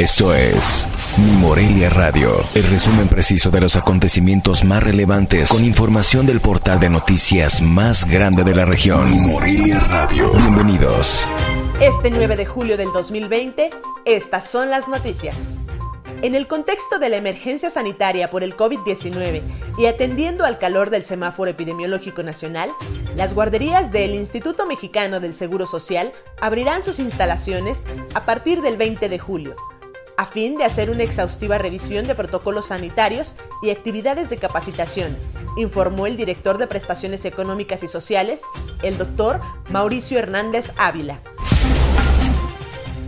Esto es Mi Morelia Radio, el resumen preciso de los acontecimientos más relevantes con información del portal de noticias más grande de la región. Mi Morelia Radio. Bienvenidos. Este 9 de julio del 2020, estas son las noticias. En el contexto de la emergencia sanitaria por el COVID-19 y atendiendo al calor del semáforo epidemiológico nacional, las guarderías del Instituto Mexicano del Seguro Social abrirán sus instalaciones a partir del 20 de julio a fin de hacer una exhaustiva revisión de protocolos sanitarios y actividades de capacitación, informó el director de Prestaciones Económicas y Sociales, el doctor Mauricio Hernández Ávila.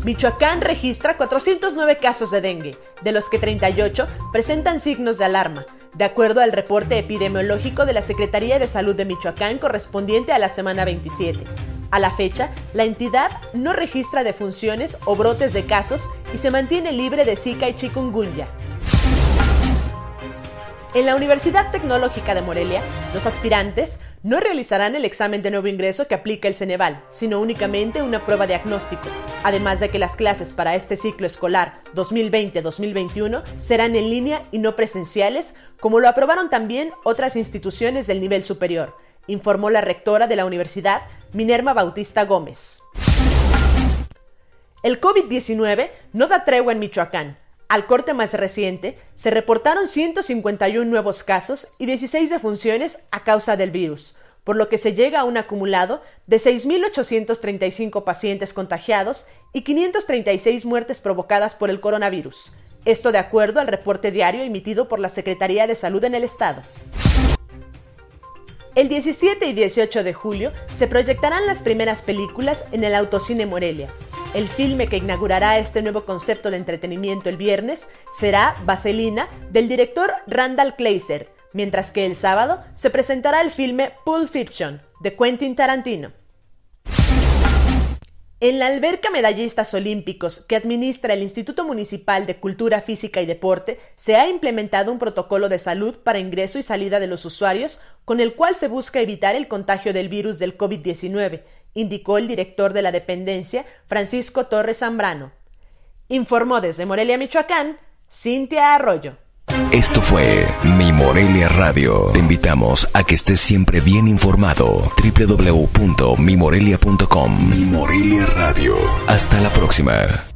Michoacán registra 409 casos de dengue, de los que 38 presentan signos de alarma, de acuerdo al reporte epidemiológico de la Secretaría de Salud de Michoacán correspondiente a la semana 27. A la fecha, la entidad no registra defunciones o brotes de casos y se mantiene libre de Zika y chikungunya. En la Universidad Tecnológica de Morelia, los aspirantes no realizarán el examen de nuevo ingreso que aplica el Ceneval, sino únicamente una prueba diagnóstico, además de que las clases para este ciclo escolar 2020-2021 serán en línea y no presenciales, como lo aprobaron también otras instituciones del nivel superior informó la rectora de la universidad, Minerva Bautista Gómez. El COVID-19 no da tregua en Michoacán. Al corte más reciente, se reportaron 151 nuevos casos y 16 defunciones a causa del virus, por lo que se llega a un acumulado de 6.835 pacientes contagiados y 536 muertes provocadas por el coronavirus. Esto de acuerdo al reporte diario emitido por la Secretaría de Salud en el Estado. El 17 y 18 de julio se proyectarán las primeras películas en el Autocine Morelia. El filme que inaugurará este nuevo concepto de entretenimiento el viernes será Vaselina del director Randall Kleiser, mientras que el sábado se presentará el filme Pulp Fiction de Quentin Tarantino. En la alberca medallistas olímpicos que administra el Instituto Municipal de Cultura Física y Deporte se ha implementado un protocolo de salud para ingreso y salida de los usuarios con el cual se busca evitar el contagio del virus del COVID-19, indicó el director de la dependencia, Francisco Torres Zambrano. Informó desde Morelia, Michoacán, Cintia Arroyo. Esto fue Mi Morelia Radio. Te invitamos a que estés siempre bien informado. www.mimorelia.com Mi Morelia Radio. Hasta la próxima.